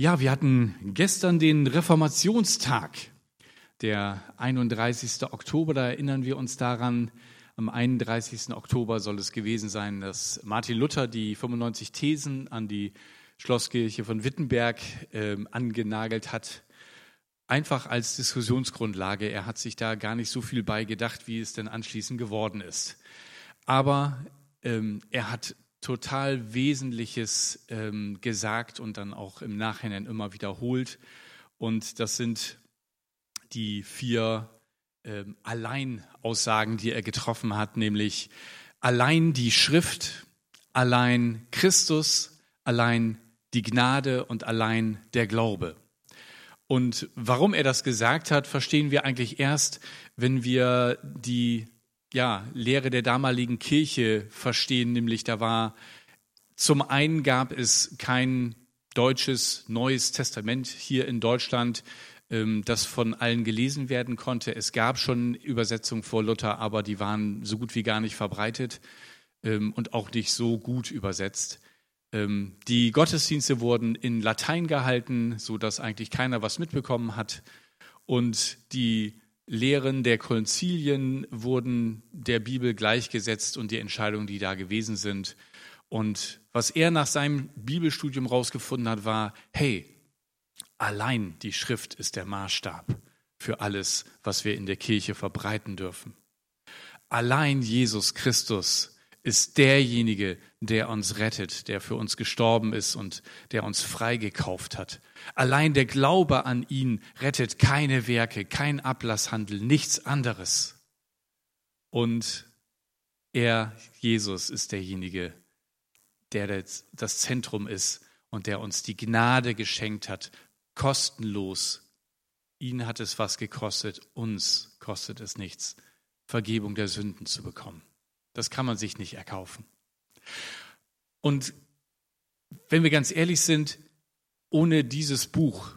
Ja, wir hatten gestern den Reformationstag, der 31. Oktober. Da erinnern wir uns daran, am 31. Oktober soll es gewesen sein, dass Martin Luther die 95 Thesen an die Schlosskirche von Wittenberg äh, angenagelt hat. Einfach als Diskussionsgrundlage. Er hat sich da gar nicht so viel bei gedacht, wie es denn anschließend geworden ist. Aber ähm, er hat total Wesentliches ähm, gesagt und dann auch im Nachhinein immer wiederholt. Und das sind die vier ähm, Alleinaussagen, die er getroffen hat, nämlich allein die Schrift, allein Christus, allein die Gnade und allein der Glaube. Und warum er das gesagt hat, verstehen wir eigentlich erst, wenn wir die ja, Lehre der damaligen Kirche verstehen, nämlich da war zum einen gab es kein deutsches Neues Testament hier in Deutschland, ähm, das von allen gelesen werden konnte. Es gab schon Übersetzungen vor Luther, aber die waren so gut wie gar nicht verbreitet ähm, und auch nicht so gut übersetzt. Ähm, die Gottesdienste wurden in Latein gehalten, so dass eigentlich keiner was mitbekommen hat. Und die Lehren der Konzilien wurden der Bibel gleichgesetzt und die Entscheidungen, die da gewesen sind. Und was er nach seinem Bibelstudium rausgefunden hat, war, hey, allein die Schrift ist der Maßstab für alles, was wir in der Kirche verbreiten dürfen. Allein Jesus Christus ist derjenige, der uns rettet, der für uns gestorben ist und der uns freigekauft hat. Allein der Glaube an ihn rettet keine Werke, kein Ablasshandel, nichts anderes. Und er, Jesus, ist derjenige, der das Zentrum ist und der uns die Gnade geschenkt hat, kostenlos. Ihn hat es was gekostet, uns kostet es nichts, Vergebung der Sünden zu bekommen. Das kann man sich nicht erkaufen. Und wenn wir ganz ehrlich sind, ohne dieses Buch,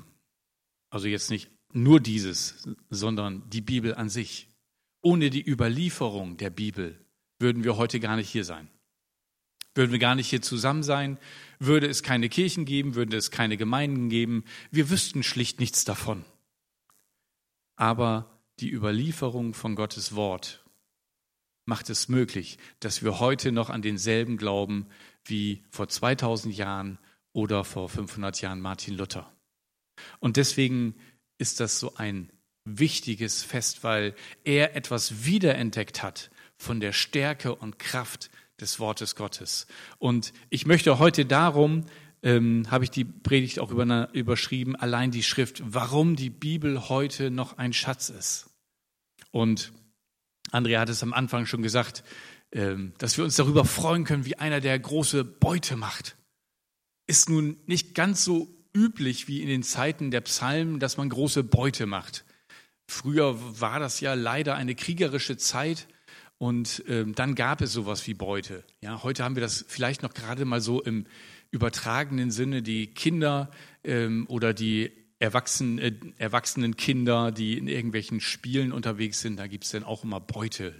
also jetzt nicht nur dieses, sondern die Bibel an sich, ohne die Überlieferung der Bibel, würden wir heute gar nicht hier sein. Würden wir gar nicht hier zusammen sein, würde es keine Kirchen geben, würde es keine Gemeinden geben, wir wüssten schlicht nichts davon. Aber die Überlieferung von Gottes Wort macht es möglich, dass wir heute noch an denselben glauben wie vor 2000 Jahren oder vor 500 Jahren Martin Luther. Und deswegen ist das so ein wichtiges Fest, weil er etwas wiederentdeckt hat von der Stärke und Kraft des Wortes Gottes. Und ich möchte heute darum, ähm, habe ich die Predigt auch über, überschrieben, allein die Schrift, warum die Bibel heute noch ein Schatz ist. Und Andrea hat es am Anfang schon gesagt, ähm, dass wir uns darüber freuen können, wie einer, der große Beute macht. Ist nun nicht ganz so üblich wie in den Zeiten der Psalmen, dass man große Beute macht. Früher war das ja leider eine kriegerische Zeit und ähm, dann gab es sowas wie Beute. Ja, heute haben wir das vielleicht noch gerade mal so im übertragenen Sinne. Die Kinder ähm, oder die Erwachsenen, äh, erwachsenen Kinder, die in irgendwelchen Spielen unterwegs sind, da gibt es dann auch immer Beute,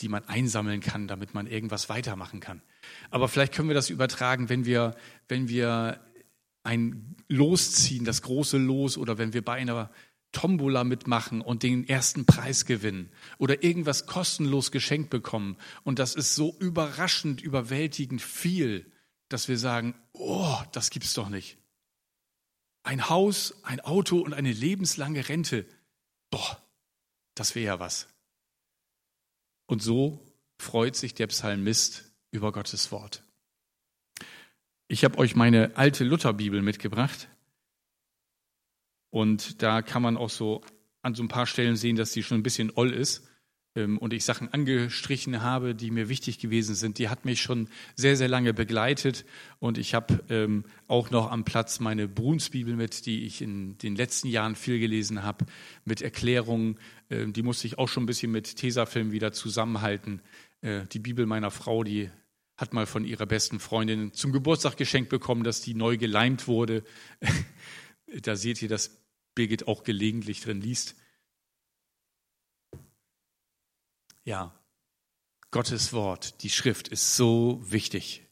die man einsammeln kann, damit man irgendwas weitermachen kann. Aber vielleicht können wir das übertragen, wenn wir, wenn wir ein Los ziehen, das große Los, oder wenn wir bei einer Tombola mitmachen und den ersten Preis gewinnen oder irgendwas kostenlos geschenkt bekommen. Und das ist so überraschend, überwältigend viel, dass wir sagen, oh, das gibt's doch nicht. Ein Haus, ein Auto und eine lebenslange Rente. Boah, das wäre ja was. Und so freut sich der Psalmist über Gottes Wort. Ich habe euch meine alte Lutherbibel mitgebracht. Und da kann man auch so an so ein paar Stellen sehen, dass die schon ein bisschen oll ist. Ähm, und ich Sachen angestrichen habe, die mir wichtig gewesen sind. Die hat mich schon sehr, sehr lange begleitet und ich habe ähm, auch noch am Platz meine Brunsbibel mit, die ich in den letzten Jahren viel gelesen habe, mit Erklärungen. Ähm, die musste ich auch schon ein bisschen mit Tesafilm wieder zusammenhalten. Äh, die Bibel meiner Frau, die hat mal von ihrer besten Freundin zum Geburtstag geschenkt bekommen, dass die neu geleimt wurde. da seht ihr, dass Birgit auch gelegentlich drin liest. Ja, Gottes Wort, die Schrift ist so wichtig.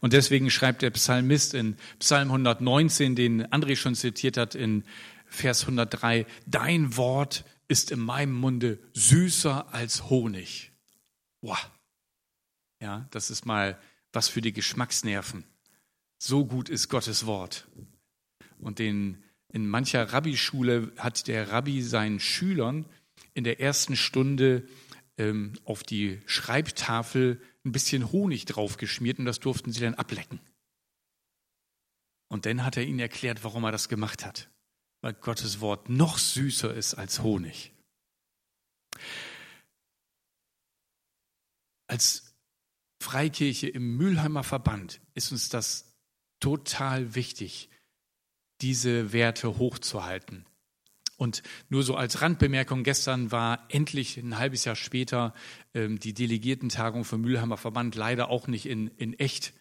Und deswegen schreibt der Psalmist in Psalm 119, den André schon zitiert hat, in Vers 103, Dein Wort ist in meinem Munde süßer als Honig. Wow. Ja, das ist mal was für die Geschmacksnerven. So gut ist Gottes Wort. Und den, in mancher Rabbischule hat der Rabbi seinen Schülern in der ersten Stunde ähm, auf die Schreibtafel ein bisschen Honig draufgeschmiert und das durften sie dann ablecken. Und dann hat er ihnen erklärt, warum er das gemacht hat. Weil Gottes Wort noch süßer ist als Honig. Als Freikirche im Mülheimer Verband ist uns das total wichtig, diese Werte hochzuhalten. Und nur so als Randbemerkung, gestern war endlich ein halbes Jahr später ähm, die Delegiertentagung vom Mülheimer Verband leider auch nicht in, in echt,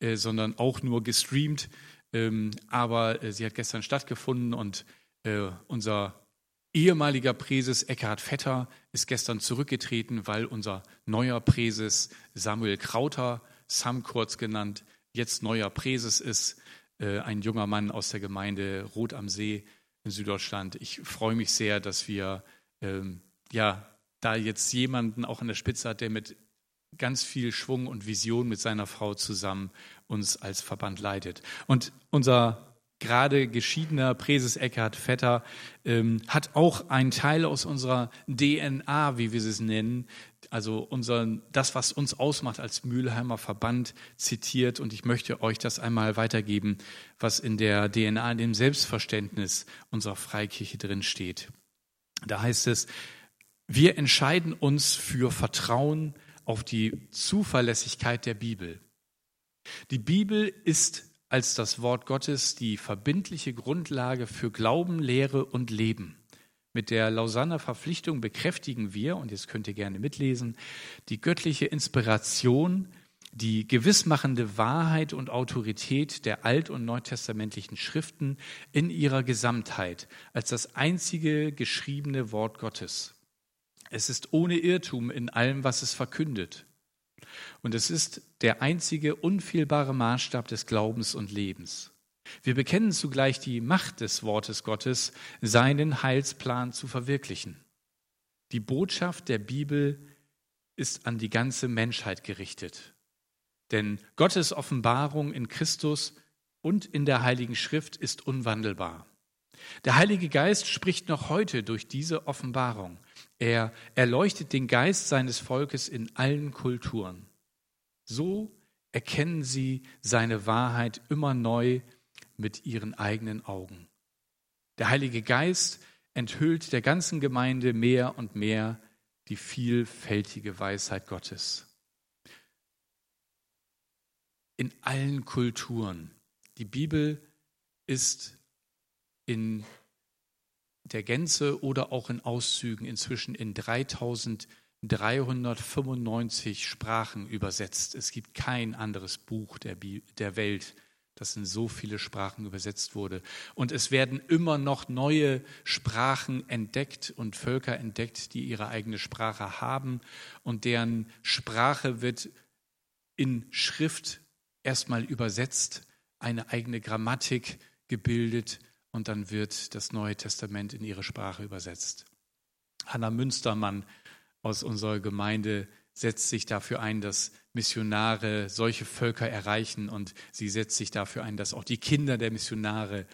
äh, sondern auch nur gestreamt. Ähm, aber äh, sie hat gestern stattgefunden und äh, unser ehemaliger Präses Eckhard Vetter ist gestern zurückgetreten, weil unser neuer Präses Samuel Krauter, Sam kurz genannt, jetzt neuer Präses ist, äh, ein junger Mann aus der Gemeinde Rot am See in Süddeutschland. Ich freue mich sehr, dass wir ähm, ja da jetzt jemanden auch an der Spitze hat, der mit ganz viel Schwung und Vision mit seiner Frau zusammen uns als Verband leitet. Und unser gerade geschiedener Präses Eckhard Vetter ähm, hat auch einen Teil aus unserer DNA, wie wir es nennen, also unser, das, was uns ausmacht als Mülheimer Verband, zitiert. Und ich möchte euch das einmal weitergeben, was in der DNA, in dem Selbstverständnis unserer Freikirche drin steht. Da heißt es, wir entscheiden uns für Vertrauen auf die Zuverlässigkeit der Bibel. Die Bibel ist als das Wort Gottes die verbindliche Grundlage für Glauben, Lehre und Leben. Mit der Lausanner Verpflichtung bekräftigen wir, und jetzt könnt ihr gerne mitlesen, die göttliche Inspiration, die gewissmachende Wahrheit und Autorität der alt- und neutestamentlichen Schriften in ihrer Gesamtheit als das einzige geschriebene Wort Gottes. Es ist ohne Irrtum in allem, was es verkündet. Und es ist der einzige unfehlbare Maßstab des Glaubens und Lebens. Wir bekennen zugleich die Macht des Wortes Gottes, seinen Heilsplan zu verwirklichen. Die Botschaft der Bibel ist an die ganze Menschheit gerichtet. Denn Gottes Offenbarung in Christus und in der Heiligen Schrift ist unwandelbar. Der Heilige Geist spricht noch heute durch diese Offenbarung. Er erleuchtet den Geist seines Volkes in allen Kulturen. So erkennen sie seine Wahrheit immer neu mit ihren eigenen Augen. Der Heilige Geist enthüllt der ganzen Gemeinde mehr und mehr die vielfältige Weisheit Gottes. In allen Kulturen. Die Bibel ist in der Gänze oder auch in Auszügen inzwischen in 3395 Sprachen übersetzt. Es gibt kein anderes Buch der, der Welt, das in so viele Sprachen übersetzt wurde. Und es werden immer noch neue Sprachen entdeckt und Völker entdeckt, die ihre eigene Sprache haben und deren Sprache wird in Schrift erstmal übersetzt, eine eigene Grammatik gebildet und dann wird das Neue Testament in ihre Sprache übersetzt. Hanna Münstermann aus unserer Gemeinde setzt sich dafür ein, dass Missionare solche Völker erreichen und sie setzt sich dafür ein, dass auch die Kinder der Missionare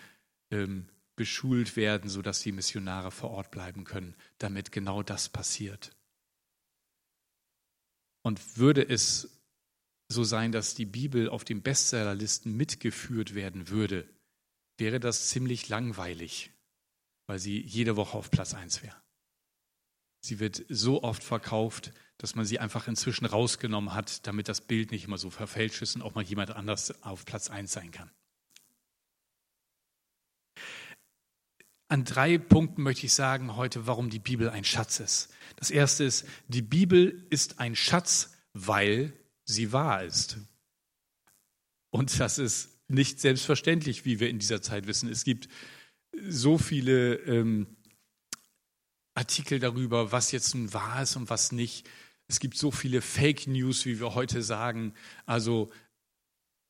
ähm, beschult werden, sodass die Missionare vor Ort bleiben können, damit genau das passiert. Und würde es so sein, dass die Bibel auf den Bestsellerlisten mitgeführt werden würde, wäre das ziemlich langweilig, weil sie jede Woche auf Platz 1 wäre. Sie wird so oft verkauft, dass man sie einfach inzwischen rausgenommen hat, damit das Bild nicht immer so verfälscht ist und auch mal jemand anders auf Platz 1 sein kann. An drei Punkten möchte ich sagen heute, warum die Bibel ein Schatz ist. Das erste ist, die Bibel ist ein Schatz, weil sie wahr ist. Und das ist nicht selbstverständlich, wie wir in dieser Zeit wissen. Es gibt so viele ähm, Artikel darüber, was jetzt nun wahr ist und was nicht. Es gibt so viele Fake News, wie wir heute sagen. Also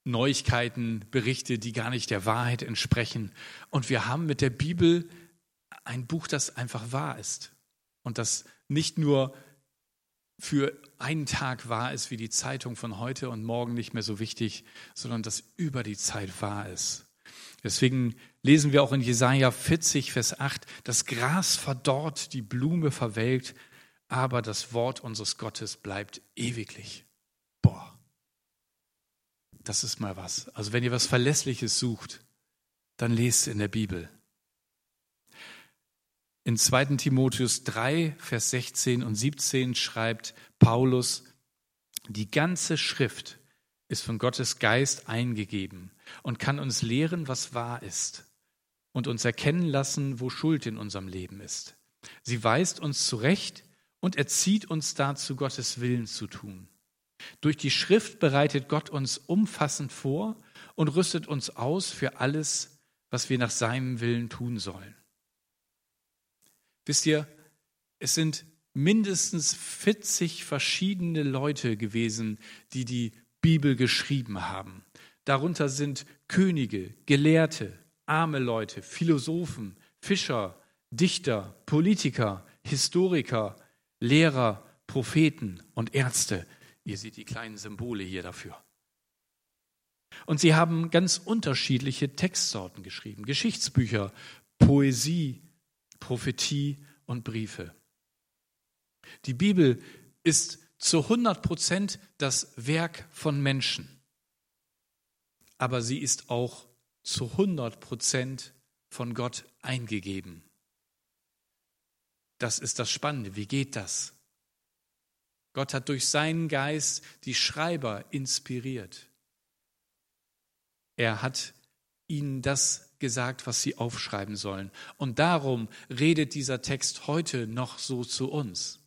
Neuigkeiten, Berichte, die gar nicht der Wahrheit entsprechen. Und wir haben mit der Bibel ein Buch, das einfach wahr ist und das nicht nur für einen Tag wahr ist wie die Zeitung von heute und morgen nicht mehr so wichtig, sondern das über die Zeit wahr ist. Deswegen lesen wir auch in Jesaja 40, Vers 8, das Gras verdorrt, die Blume verwelkt, aber das Wort unseres Gottes bleibt ewiglich. Boah, das ist mal was. Also wenn ihr was Verlässliches sucht, dann lest in der Bibel. In 2. Timotheus 3, Vers 16 und 17 schreibt Paulus, die ganze Schrift ist von Gottes Geist eingegeben und kann uns lehren, was wahr ist und uns erkennen lassen, wo Schuld in unserem Leben ist. Sie weist uns zurecht und erzieht uns dazu, Gottes Willen zu tun. Durch die Schrift bereitet Gott uns umfassend vor und rüstet uns aus für alles, was wir nach seinem Willen tun sollen. Wisst ihr, es sind mindestens 40 verschiedene Leute gewesen, die die Bibel geschrieben haben. Darunter sind Könige, Gelehrte, arme Leute, Philosophen, Fischer, Dichter, Politiker, Historiker, Lehrer, Propheten und Ärzte. Ihr seht die kleinen Symbole hier dafür. Und sie haben ganz unterschiedliche Textsorten geschrieben. Geschichtsbücher, Poesie, Prophetie und Briefe. Die Bibel ist zu 100 Prozent das Werk von Menschen. Aber sie ist auch zu 100 Prozent von Gott eingegeben. Das ist das Spannende. Wie geht das? Gott hat durch seinen Geist die Schreiber inspiriert. Er hat ihnen das gesagt, was sie aufschreiben sollen. Und darum redet dieser Text heute noch so zu uns.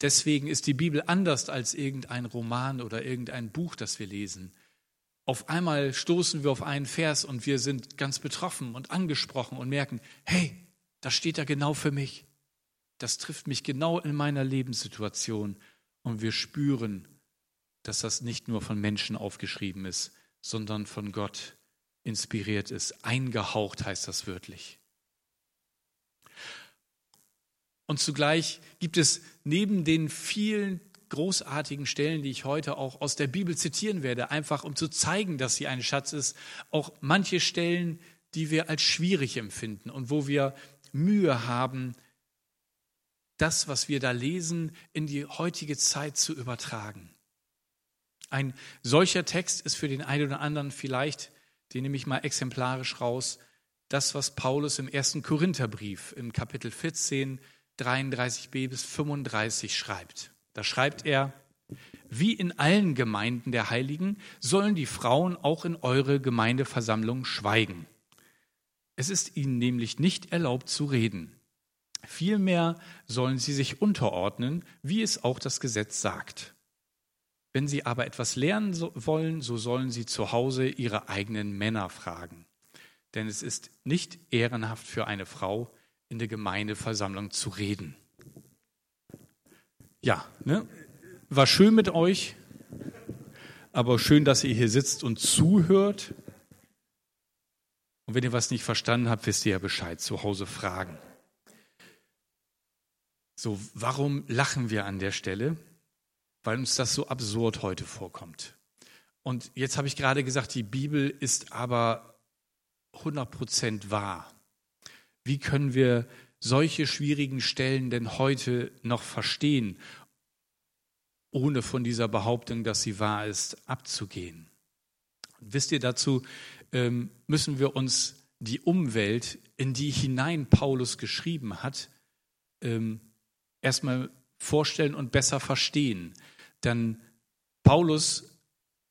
Deswegen ist die Bibel anders als irgendein Roman oder irgendein Buch, das wir lesen. Auf einmal stoßen wir auf einen Vers und wir sind ganz betroffen und angesprochen und merken, hey, das steht da genau für mich. Das trifft mich genau in meiner Lebenssituation. Und wir spüren, dass das nicht nur von Menschen aufgeschrieben ist, sondern von Gott inspiriert ist. Eingehaucht heißt das wörtlich. Und zugleich gibt es neben den vielen großartigen Stellen, die ich heute auch aus der Bibel zitieren werde, einfach um zu zeigen, dass sie ein Schatz ist, auch manche Stellen, die wir als schwierig empfinden und wo wir Mühe haben, das, was wir da lesen, in die heutige Zeit zu übertragen. Ein solcher Text ist für den einen oder anderen vielleicht den nehme ich mal exemplarisch raus, das, was Paulus im ersten Korintherbrief im Kapitel 14, 33b bis 35 schreibt. Da schreibt er, wie in allen Gemeinden der Heiligen sollen die Frauen auch in eure Gemeindeversammlung schweigen. Es ist ihnen nämlich nicht erlaubt zu reden. Vielmehr sollen sie sich unterordnen, wie es auch das Gesetz sagt. Wenn sie aber etwas lernen wollen, so sollen sie zu Hause ihre eigenen Männer fragen. Denn es ist nicht ehrenhaft für eine Frau, in der Gemeindeversammlung zu reden. Ja, ne? war schön mit euch, aber schön, dass ihr hier sitzt und zuhört. Und wenn ihr was nicht verstanden habt, wisst ihr ja Bescheid, zu Hause fragen. So, warum lachen wir an der Stelle? Weil uns das so absurd heute vorkommt. Und jetzt habe ich gerade gesagt, die Bibel ist aber 100% wahr. Wie können wir solche schwierigen Stellen denn heute noch verstehen, ohne von dieser Behauptung, dass sie wahr ist, abzugehen? Und wisst ihr, dazu ähm, müssen wir uns die Umwelt, in die hinein Paulus geschrieben hat, ähm, erstmal vorstellen und besser verstehen. Denn Paulus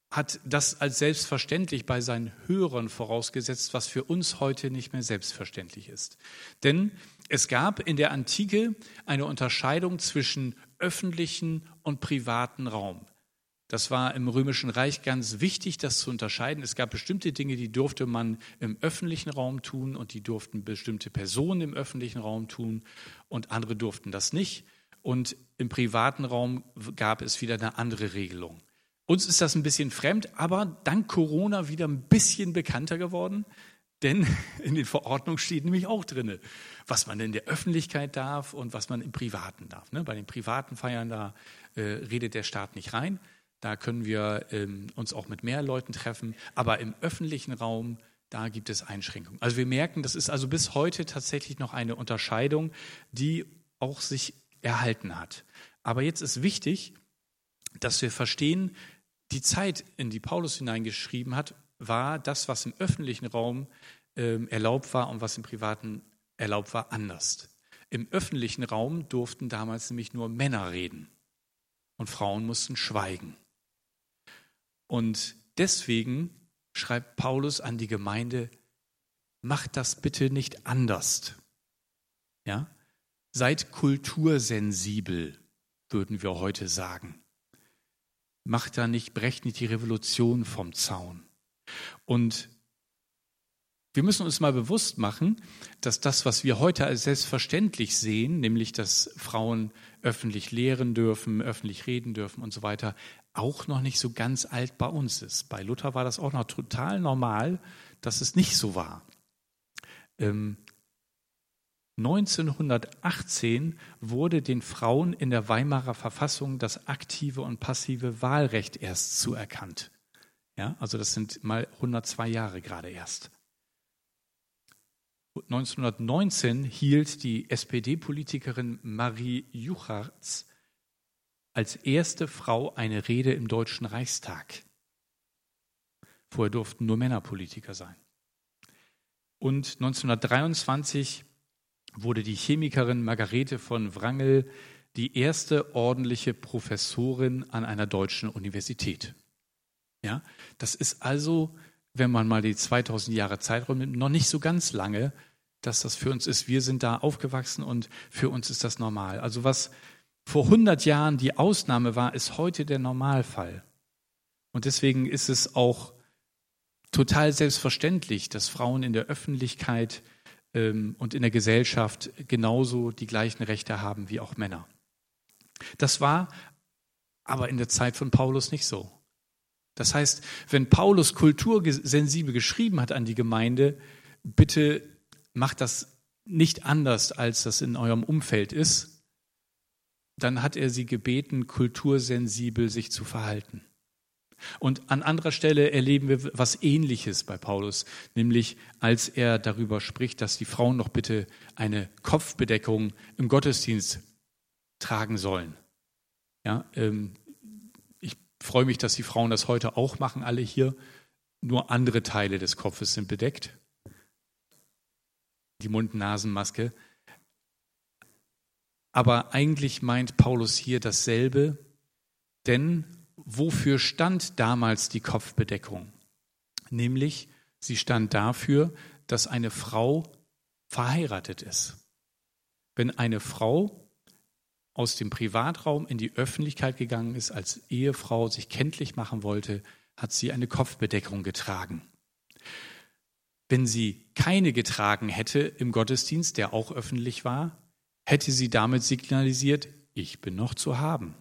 hat das als selbstverständlich bei seinen Hörern vorausgesetzt, was für uns heute nicht mehr selbstverständlich ist. Denn es gab in der Antike eine Unterscheidung zwischen öffentlichen und privaten Raum. Das war im Römischen Reich ganz wichtig, das zu unterscheiden. Es gab bestimmte Dinge, die durfte man im öffentlichen Raum tun und die durften bestimmte Personen im öffentlichen Raum tun und andere durften das nicht. Und im privaten Raum gab es wieder eine andere Regelung. Uns ist das ein bisschen fremd, aber dank Corona wieder ein bisschen bekannter geworden. Denn in den Verordnungen steht nämlich auch drin, was man in der Öffentlichkeit darf und was man im Privaten darf. Ne? Bei den privaten Feiern, da äh, redet der Staat nicht rein. Da können wir ähm, uns auch mit mehr Leuten treffen. Aber im öffentlichen Raum, da gibt es Einschränkungen. Also wir merken, das ist also bis heute tatsächlich noch eine Unterscheidung, die auch sich erhalten hat. Aber jetzt ist wichtig, dass wir verstehen, die Zeit, in die Paulus hineingeschrieben hat, war das, was im öffentlichen Raum äh, erlaubt war und was im privaten erlaubt war, anders. Im öffentlichen Raum durften damals nämlich nur Männer reden und Frauen mussten schweigen. Und deswegen schreibt Paulus an die Gemeinde, macht das bitte nicht anders. Ja? Seid kultursensibel, würden wir heute sagen. Macht da nicht, brecht nicht die Revolution vom Zaun. Und wir müssen uns mal bewusst machen, dass das, was wir heute als selbstverständlich sehen, nämlich dass Frauen öffentlich lehren dürfen, öffentlich reden dürfen und so weiter, auch noch nicht so ganz alt bei uns ist. Bei Luther war das auch noch total normal, dass es nicht so war. Ähm, 1918 wurde den Frauen in der Weimarer Verfassung das aktive und passive Wahlrecht erst zuerkannt. Ja, also das sind mal 102 Jahre gerade erst. 1919 hielt die SPD-Politikerin Marie Juchartz als erste Frau eine Rede im Deutschen Reichstag. Vorher durften nur Männer Politiker sein. Und 1923 wurde die Chemikerin Margarete von Wrangel die erste ordentliche Professorin an einer deutschen Universität. Ja, das ist also, wenn man mal die 2000 Jahre Zeitraum nimmt, noch nicht so ganz lange, dass das für uns ist. Wir sind da aufgewachsen und für uns ist das normal. Also was vor 100 Jahren die Ausnahme war, ist heute der Normalfall. Und deswegen ist es auch total selbstverständlich, dass Frauen in der Öffentlichkeit und in der Gesellschaft genauso die gleichen Rechte haben wie auch Männer. Das war aber in der Zeit von Paulus nicht so. Das heißt, wenn Paulus kultursensibel geschrieben hat an die Gemeinde, bitte macht das nicht anders, als das in eurem Umfeld ist, dann hat er sie gebeten, kultursensibel sich zu verhalten. Und an anderer Stelle erleben wir was Ähnliches bei Paulus, nämlich als er darüber spricht, dass die Frauen noch bitte eine Kopfbedeckung im Gottesdienst tragen sollen. Ja, ähm, freue mich, dass die Frauen das heute auch machen, alle hier. Nur andere Teile des Kopfes sind bedeckt. Die Mund-Nasen-Maske. Aber eigentlich meint Paulus hier dasselbe, denn wofür stand damals die Kopfbedeckung? Nämlich, sie stand dafür, dass eine Frau verheiratet ist. Wenn eine Frau aus dem Privatraum in die Öffentlichkeit gegangen ist, als Ehefrau sich kenntlich machen wollte, hat sie eine Kopfbedeckung getragen. Wenn sie keine getragen hätte im Gottesdienst, der auch öffentlich war, hätte sie damit signalisiert, ich bin noch zu haben.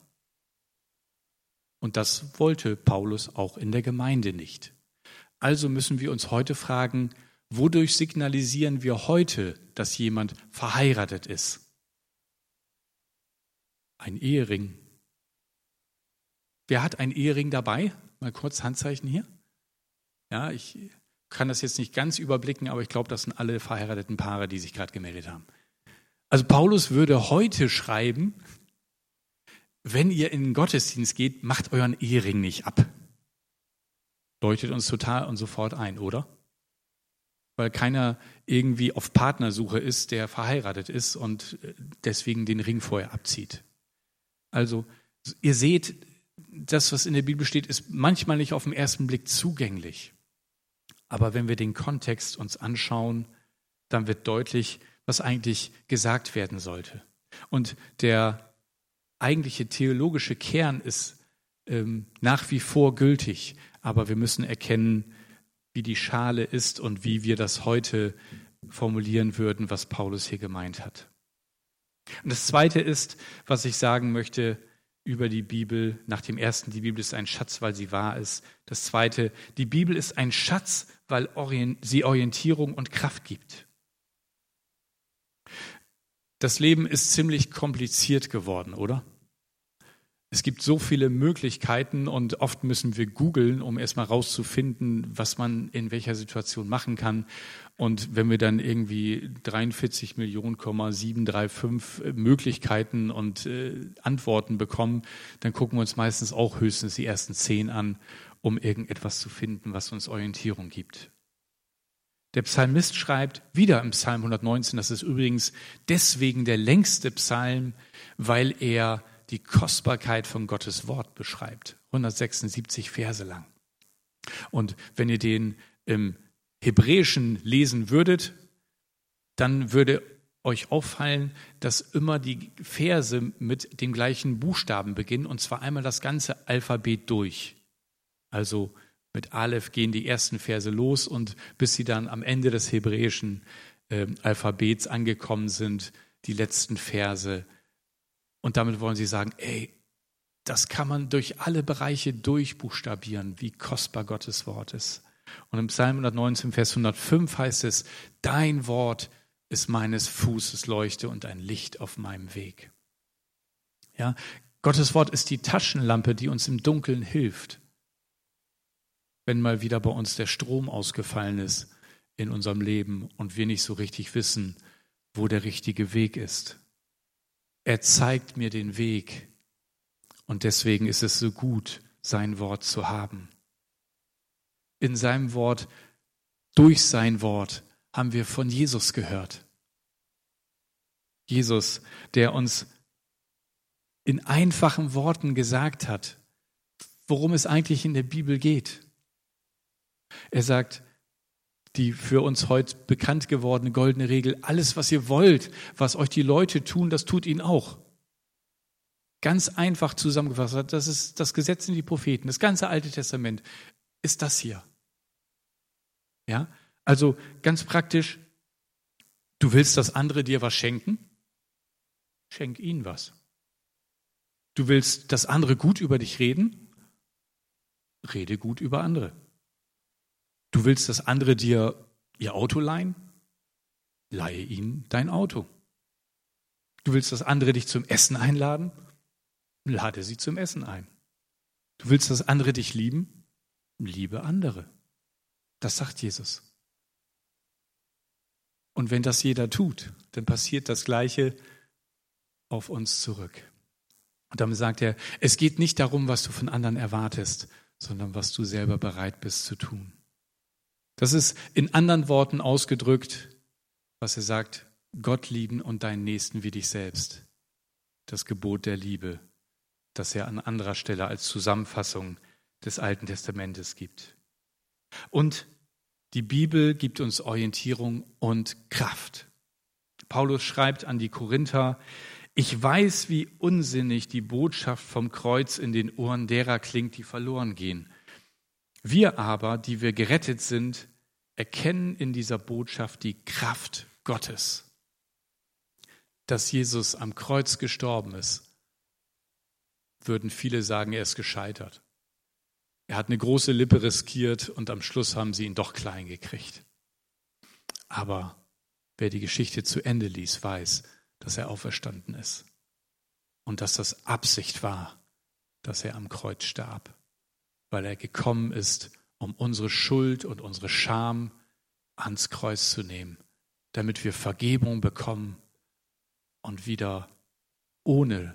Und das wollte Paulus auch in der Gemeinde nicht. Also müssen wir uns heute fragen, wodurch signalisieren wir heute, dass jemand verheiratet ist? Ein Ehering. Wer hat ein Ehering dabei? Mal kurz Handzeichen hier. Ja, ich kann das jetzt nicht ganz überblicken, aber ich glaube, das sind alle verheirateten Paare, die sich gerade gemeldet haben. Also Paulus würde heute schreiben, wenn ihr in den Gottesdienst geht, macht euren Ehering nicht ab. Leuchtet uns total und sofort ein, oder? Weil keiner irgendwie auf Partnersuche ist, der verheiratet ist und deswegen den Ring vorher abzieht. Also ihr seht, das, was in der Bibel steht, ist manchmal nicht auf den ersten Blick zugänglich. Aber wenn wir den Kontext uns anschauen, dann wird deutlich, was eigentlich gesagt werden sollte. Und der eigentliche theologische Kern ist ähm, nach wie vor gültig, aber wir müssen erkennen, wie die Schale ist und wie wir das heute formulieren würden, was Paulus hier gemeint hat. Und das Zweite ist, was ich sagen möchte, über die Bibel. Nach dem ersten, die Bibel ist ein Schatz, weil sie wahr ist. Das zweite, die Bibel ist ein Schatz, weil sie Orientierung und Kraft gibt. Das Leben ist ziemlich kompliziert geworden, oder? Es gibt so viele Möglichkeiten und oft müssen wir googeln, um erstmal rauszufinden, was man in welcher Situation machen kann. Und wenn wir dann irgendwie 43 Millionen, 735 Möglichkeiten und äh, Antworten bekommen, dann gucken wir uns meistens auch höchstens die ersten zehn an, um irgendetwas zu finden, was uns Orientierung gibt. Der Psalmist schreibt wieder im Psalm 119, das ist übrigens deswegen der längste Psalm, weil er die Kostbarkeit von Gottes Wort beschreibt. 176 Verse lang. Und wenn ihr den im Hebräischen lesen würdet, dann würde euch auffallen, dass immer die Verse mit dem gleichen Buchstaben beginnen, und zwar einmal das ganze Alphabet durch. Also mit Aleph gehen die ersten Verse los und bis sie dann am Ende des hebräischen äh, Alphabets angekommen sind, die letzten Verse und damit wollen sie sagen, ey, das kann man durch alle Bereiche durchbuchstabieren, wie kostbar Gottes Wort ist. Und im Psalm 119, Vers 105 heißt es, dein Wort ist meines Fußes Leuchte und ein Licht auf meinem Weg. Ja, Gottes Wort ist die Taschenlampe, die uns im Dunkeln hilft. Wenn mal wieder bei uns der Strom ausgefallen ist in unserem Leben und wir nicht so richtig wissen, wo der richtige Weg ist. Er zeigt mir den Weg. Und deswegen ist es so gut, sein Wort zu haben. In seinem Wort, durch sein Wort haben wir von Jesus gehört. Jesus, der uns in einfachen Worten gesagt hat, worum es eigentlich in der Bibel geht. Er sagt, die für uns heute bekannt gewordene goldene Regel, alles, was ihr wollt, was euch die Leute tun, das tut ihnen auch. Ganz einfach zusammengefasst, das ist das Gesetz in die Propheten, das ganze Alte Testament ist das hier. Ja, also ganz praktisch, du willst, dass andere dir was schenken? Schenk ihnen was. Du willst, dass andere gut über dich reden? Rede gut über andere. Du willst, dass andere dir ihr Auto leihen? Leihe ihnen dein Auto. Du willst, dass andere dich zum Essen einladen? Lade sie zum Essen ein. Du willst, dass andere dich lieben? Liebe andere. Das sagt Jesus. Und wenn das jeder tut, dann passiert das Gleiche auf uns zurück. Und damit sagt er, es geht nicht darum, was du von anderen erwartest, sondern was du selber bereit bist zu tun. Das ist in anderen Worten ausgedrückt, was er sagt, Gott lieben und deinen Nächsten wie dich selbst. Das Gebot der Liebe, das er an anderer Stelle als Zusammenfassung des Alten Testamentes gibt. Und die Bibel gibt uns Orientierung und Kraft. Paulus schreibt an die Korinther, ich weiß, wie unsinnig die Botschaft vom Kreuz in den Ohren derer klingt, die verloren gehen. Wir aber, die wir gerettet sind, erkennen in dieser Botschaft die Kraft Gottes. Dass Jesus am Kreuz gestorben ist, würden viele sagen, er ist gescheitert. Er hat eine große Lippe riskiert und am Schluss haben sie ihn doch klein gekriegt. Aber wer die Geschichte zu Ende liest, weiß, dass er auferstanden ist und dass das Absicht war, dass er am Kreuz starb weil er gekommen ist, um unsere Schuld und unsere Scham ans Kreuz zu nehmen, damit wir Vergebung bekommen und wieder ohne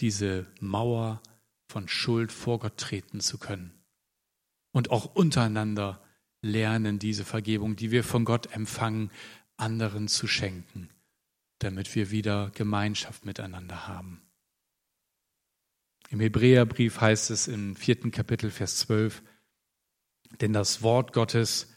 diese Mauer von Schuld vor Gott treten zu können. Und auch untereinander lernen, diese Vergebung, die wir von Gott empfangen, anderen zu schenken, damit wir wieder Gemeinschaft miteinander haben. Im Hebräerbrief heißt es im vierten Kapitel, Vers 12, denn das Wort Gottes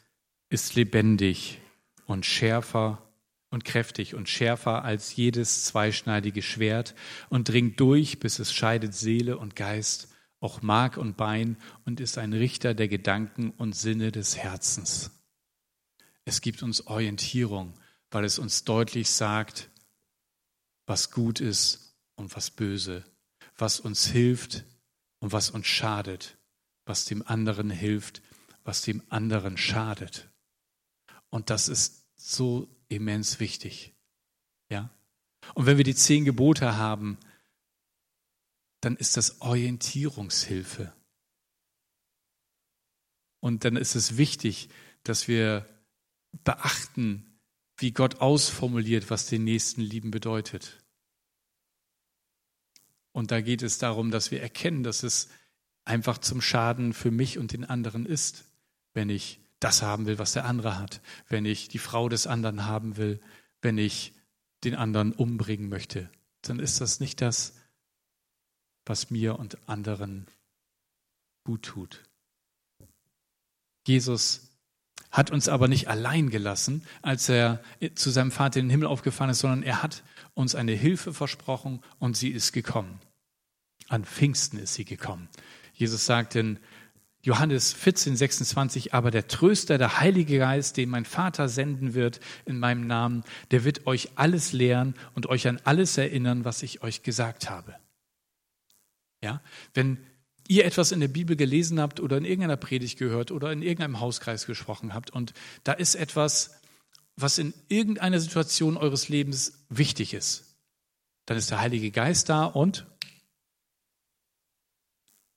ist lebendig und schärfer und kräftig und schärfer als jedes zweischneidige Schwert und dringt durch, bis es scheidet Seele und Geist, auch Mark und Bein und ist ein Richter der Gedanken und Sinne des Herzens. Es gibt uns Orientierung, weil es uns deutlich sagt, was gut ist und was böse was uns hilft und was uns schadet, was dem anderen hilft, was dem anderen schadet. Und das ist so immens wichtig. Ja? Und wenn wir die zehn Gebote haben, dann ist das Orientierungshilfe. Und dann ist es wichtig, dass wir beachten, wie Gott ausformuliert, was den Nächsten lieben bedeutet. Und da geht es darum, dass wir erkennen, dass es einfach zum Schaden für mich und den anderen ist, wenn ich das haben will, was der andere hat, wenn ich die Frau des anderen haben will, wenn ich den anderen umbringen möchte, dann ist das nicht das, was mir und anderen gut tut. Jesus hat uns aber nicht allein gelassen, als er zu seinem Vater in den Himmel aufgefahren ist, sondern er hat uns eine Hilfe versprochen und sie ist gekommen. An Pfingsten ist sie gekommen. Jesus sagt in Johannes 14, 26, aber der Tröster, der Heilige Geist, den mein Vater senden wird in meinem Namen, der wird euch alles lehren und euch an alles erinnern, was ich euch gesagt habe. Ja, wenn ihr etwas in der Bibel gelesen habt oder in irgendeiner Predigt gehört oder in irgendeinem Hauskreis gesprochen habt und da ist etwas, was in irgendeiner Situation eures Lebens wichtig ist, dann ist der Heilige Geist da und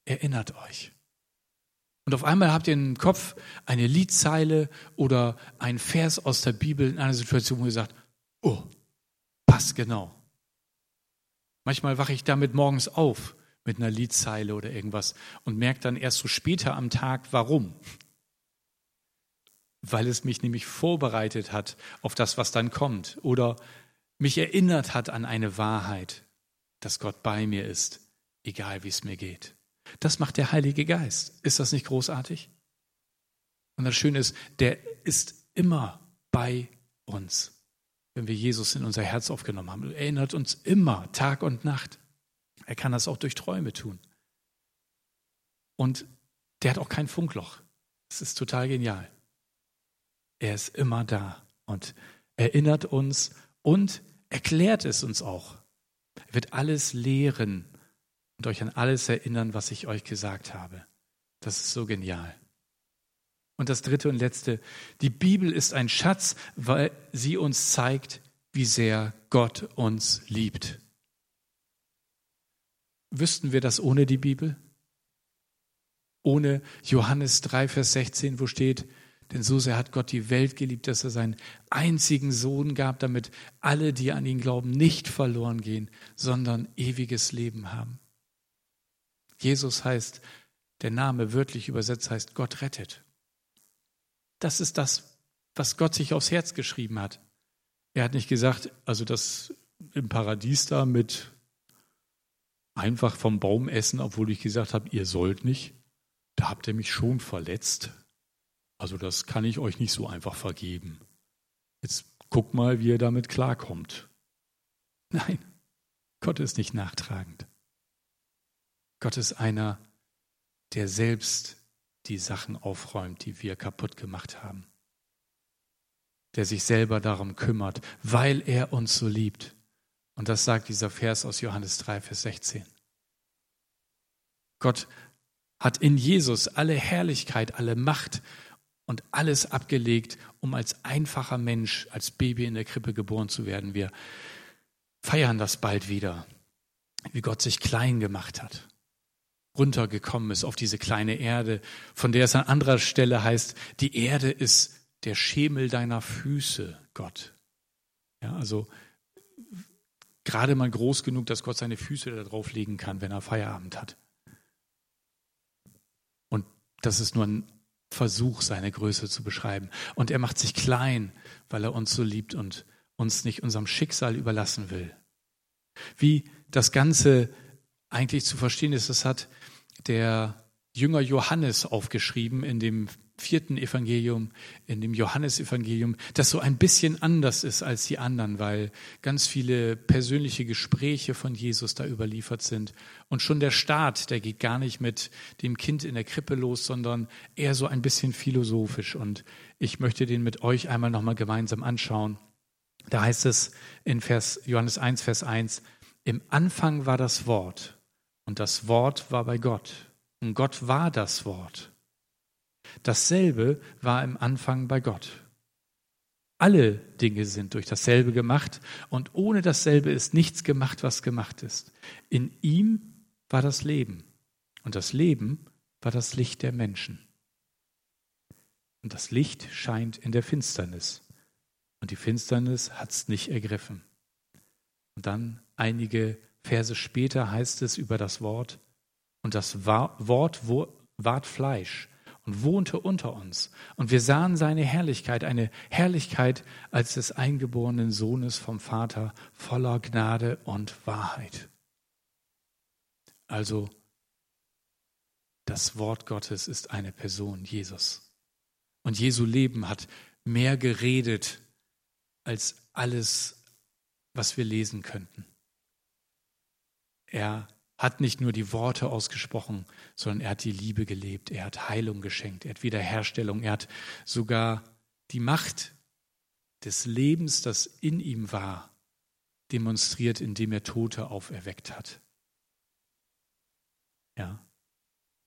erinnert euch. Und auf einmal habt ihr im Kopf eine Liedzeile oder ein Vers aus der Bibel in einer Situation, wo ihr sagt, oh, passt genau. Manchmal wache ich damit morgens auf mit einer Liedzeile oder irgendwas und merke dann erst so später am Tag, warum. Weil es mich nämlich vorbereitet hat auf das, was dann kommt oder mich erinnert hat an eine Wahrheit, dass Gott bei mir ist, egal wie es mir geht. Das macht der Heilige Geist. Ist das nicht großartig? Und das Schöne ist, der ist immer bei uns, wenn wir Jesus in unser Herz aufgenommen haben. Er erinnert uns immer, Tag und Nacht. Er kann das auch durch Träume tun. Und der hat auch kein Funkloch. Das ist total genial. Er ist immer da und erinnert uns und erklärt es uns auch. Er wird alles lehren und euch an alles erinnern, was ich euch gesagt habe. Das ist so genial. Und das dritte und letzte, die Bibel ist ein Schatz, weil sie uns zeigt, wie sehr Gott uns liebt. Wüssten wir das ohne die Bibel? Ohne Johannes 3, Vers 16, wo steht, denn so sehr hat Gott die Welt geliebt, dass er seinen einzigen Sohn gab, damit alle, die an ihn glauben, nicht verloren gehen, sondern ewiges Leben haben. Jesus heißt, der Name wörtlich übersetzt heißt, Gott rettet. Das ist das, was Gott sich aufs Herz geschrieben hat. Er hat nicht gesagt, also das im Paradies da mit einfach vom Baum essen, obwohl ich gesagt habe, ihr sollt nicht. Da habt ihr mich schon verletzt. Also das kann ich euch nicht so einfach vergeben. Jetzt guck mal, wie ihr damit klarkommt. Nein, Gott ist nicht nachtragend. Gott ist einer, der selbst die Sachen aufräumt, die wir kaputt gemacht haben. Der sich selber darum kümmert, weil er uns so liebt. Und das sagt dieser Vers aus Johannes 3, Vers 16. Gott hat in Jesus alle Herrlichkeit, alle Macht und alles abgelegt, um als einfacher Mensch, als Baby in der Krippe geboren zu werden. Wir feiern das bald wieder, wie Gott sich klein gemacht hat, runtergekommen ist auf diese kleine Erde, von der es an anderer Stelle heißt, die Erde ist der Schemel deiner Füße, Gott. Ja, also gerade mal groß genug, dass Gott seine Füße da drauf legen kann, wenn er Feierabend hat. Und das ist nur ein Versuch, seine Größe zu beschreiben. Und er macht sich klein, weil er uns so liebt und uns nicht unserem Schicksal überlassen will. Wie das Ganze eigentlich zu verstehen ist, das hat der Jünger Johannes aufgeschrieben in dem vierten Evangelium, in dem Johannesevangelium, das so ein bisschen anders ist als die anderen, weil ganz viele persönliche Gespräche von Jesus da überliefert sind. Und schon der Start, der geht gar nicht mit dem Kind in der Krippe los, sondern eher so ein bisschen philosophisch. Und ich möchte den mit euch einmal nochmal gemeinsam anschauen. Da heißt es in Vers, Johannes 1, Vers 1, im Anfang war das Wort Und das Wort war bei Gott. Und Gott war das Wort. Dasselbe war im Anfang bei Gott. Alle Dinge sind durch dasselbe gemacht und ohne dasselbe ist nichts gemacht, was gemacht ist. In ihm war das Leben und das Leben war das Licht der Menschen. Und das Licht scheint in der Finsternis und die Finsternis hat es nicht ergriffen. Und dann einige Verse später heißt es über das Wort, und das Wort ward Fleisch und wohnte unter uns. Und wir sahen seine Herrlichkeit, eine Herrlichkeit als des eingeborenen Sohnes vom Vater, voller Gnade und Wahrheit. Also das Wort Gottes ist eine Person, Jesus. Und Jesu Leben hat mehr geredet als alles, was wir lesen könnten. Er hat nicht nur die Worte ausgesprochen, sondern er hat die Liebe gelebt, er hat Heilung geschenkt, er hat Wiederherstellung, er hat sogar die Macht des Lebens, das in ihm war, demonstriert, indem er Tote auferweckt hat. Ja.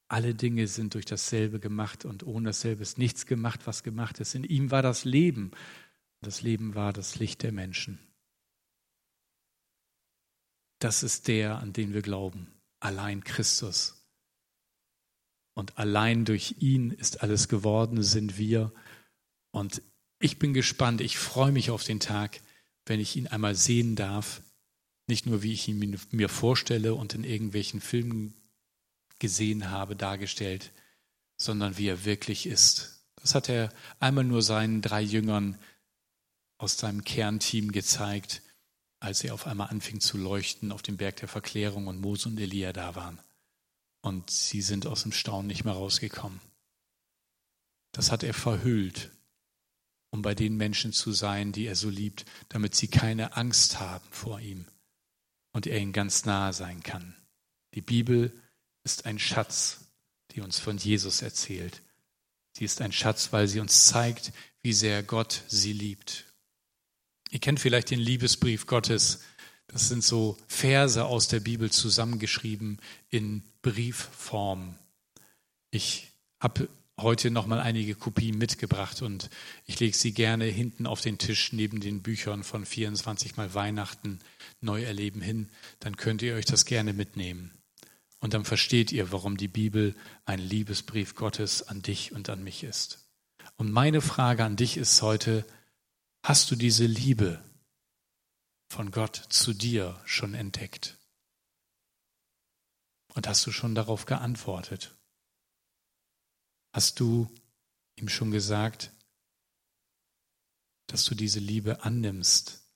Alle Dinge sind durch dasselbe gemacht und ohne dasselbe ist nichts gemacht, was gemacht ist. In ihm war das Leben. Das Leben war das Licht der Menschen. Das ist der, an den wir glauben. Allein Christus. Und allein durch ihn ist alles geworden, sind wir. Und ich bin gespannt, ich freue mich auf den Tag, wenn ich ihn einmal sehen darf. Nicht nur, wie ich ihn mir vorstelle und in irgendwelchen Filmen gesehen habe, dargestellt, sondern wie er wirklich ist. Das hat er einmal nur seinen drei Jüngern aus seinem Kernteam gezeigt als er auf einmal anfing zu leuchten auf dem Berg der Verklärung und Mose und Elia da waren. Und sie sind aus dem Staunen nicht mehr rausgekommen. Das hat er verhüllt, um bei den Menschen zu sein, die er so liebt, damit sie keine Angst haben vor ihm und er ihnen ganz nahe sein kann. Die Bibel ist ein Schatz, die uns von Jesus erzählt. Sie ist ein Schatz, weil sie uns zeigt, wie sehr Gott sie liebt Ihr kennt vielleicht den Liebesbrief Gottes. Das sind so Verse aus der Bibel zusammengeschrieben in Briefform. Ich habe heute noch mal einige Kopien mitgebracht und ich lege sie gerne hinten auf den Tisch neben den Büchern von 24 mal Weihnachten neu erleben hin. Dann könnt ihr euch das gerne mitnehmen. Und dann versteht ihr, warum die Bibel ein Liebesbrief Gottes an dich und an mich ist. Und meine Frage an dich ist heute, Hast du diese Liebe von Gott zu dir schon entdeckt? Und hast du schon darauf geantwortet? Hast du ihm schon gesagt, dass du diese Liebe annimmst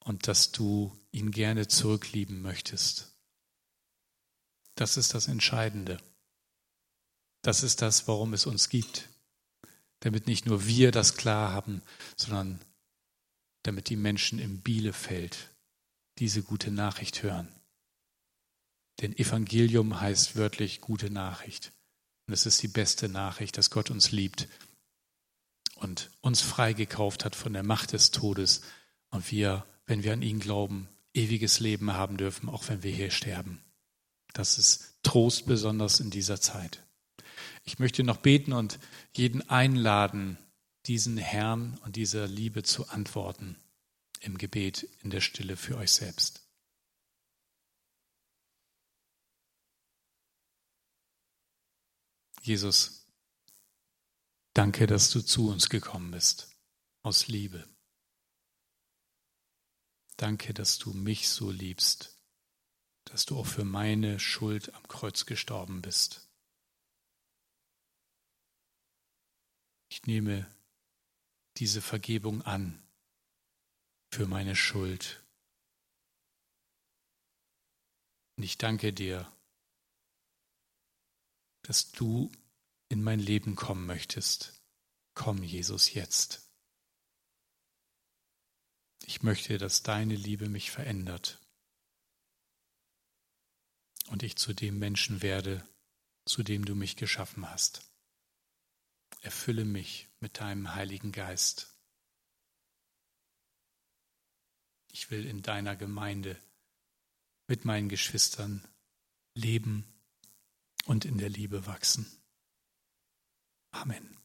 und dass du ihn gerne zurücklieben möchtest? Das ist das Entscheidende. Das ist das, warum es uns gibt damit nicht nur wir das klar haben, sondern damit die Menschen im Bielefeld diese gute Nachricht hören. Denn Evangelium heißt wörtlich gute Nachricht. Und es ist die beste Nachricht, dass Gott uns liebt und uns freigekauft hat von der Macht des Todes und wir, wenn wir an ihn glauben, ewiges Leben haben dürfen, auch wenn wir hier sterben. Das ist Trost besonders in dieser Zeit. Ich möchte noch beten und jeden einladen, diesen Herrn und dieser Liebe zu antworten im Gebet in der Stille für euch selbst. Jesus, danke, dass du zu uns gekommen bist, aus Liebe. Danke, dass du mich so liebst, dass du auch für meine Schuld am Kreuz gestorben bist. Ich nehme diese Vergebung an für meine Schuld. Und ich danke dir, dass du in mein Leben kommen möchtest. Komm, Jesus, jetzt. Ich möchte, dass deine Liebe mich verändert und ich zu dem Menschen werde, zu dem du mich geschaffen hast erfülle mich mit deinem Heiligen Geist. Ich will in deiner Gemeinde mit meinen Geschwistern leben und in der Liebe wachsen. Amen.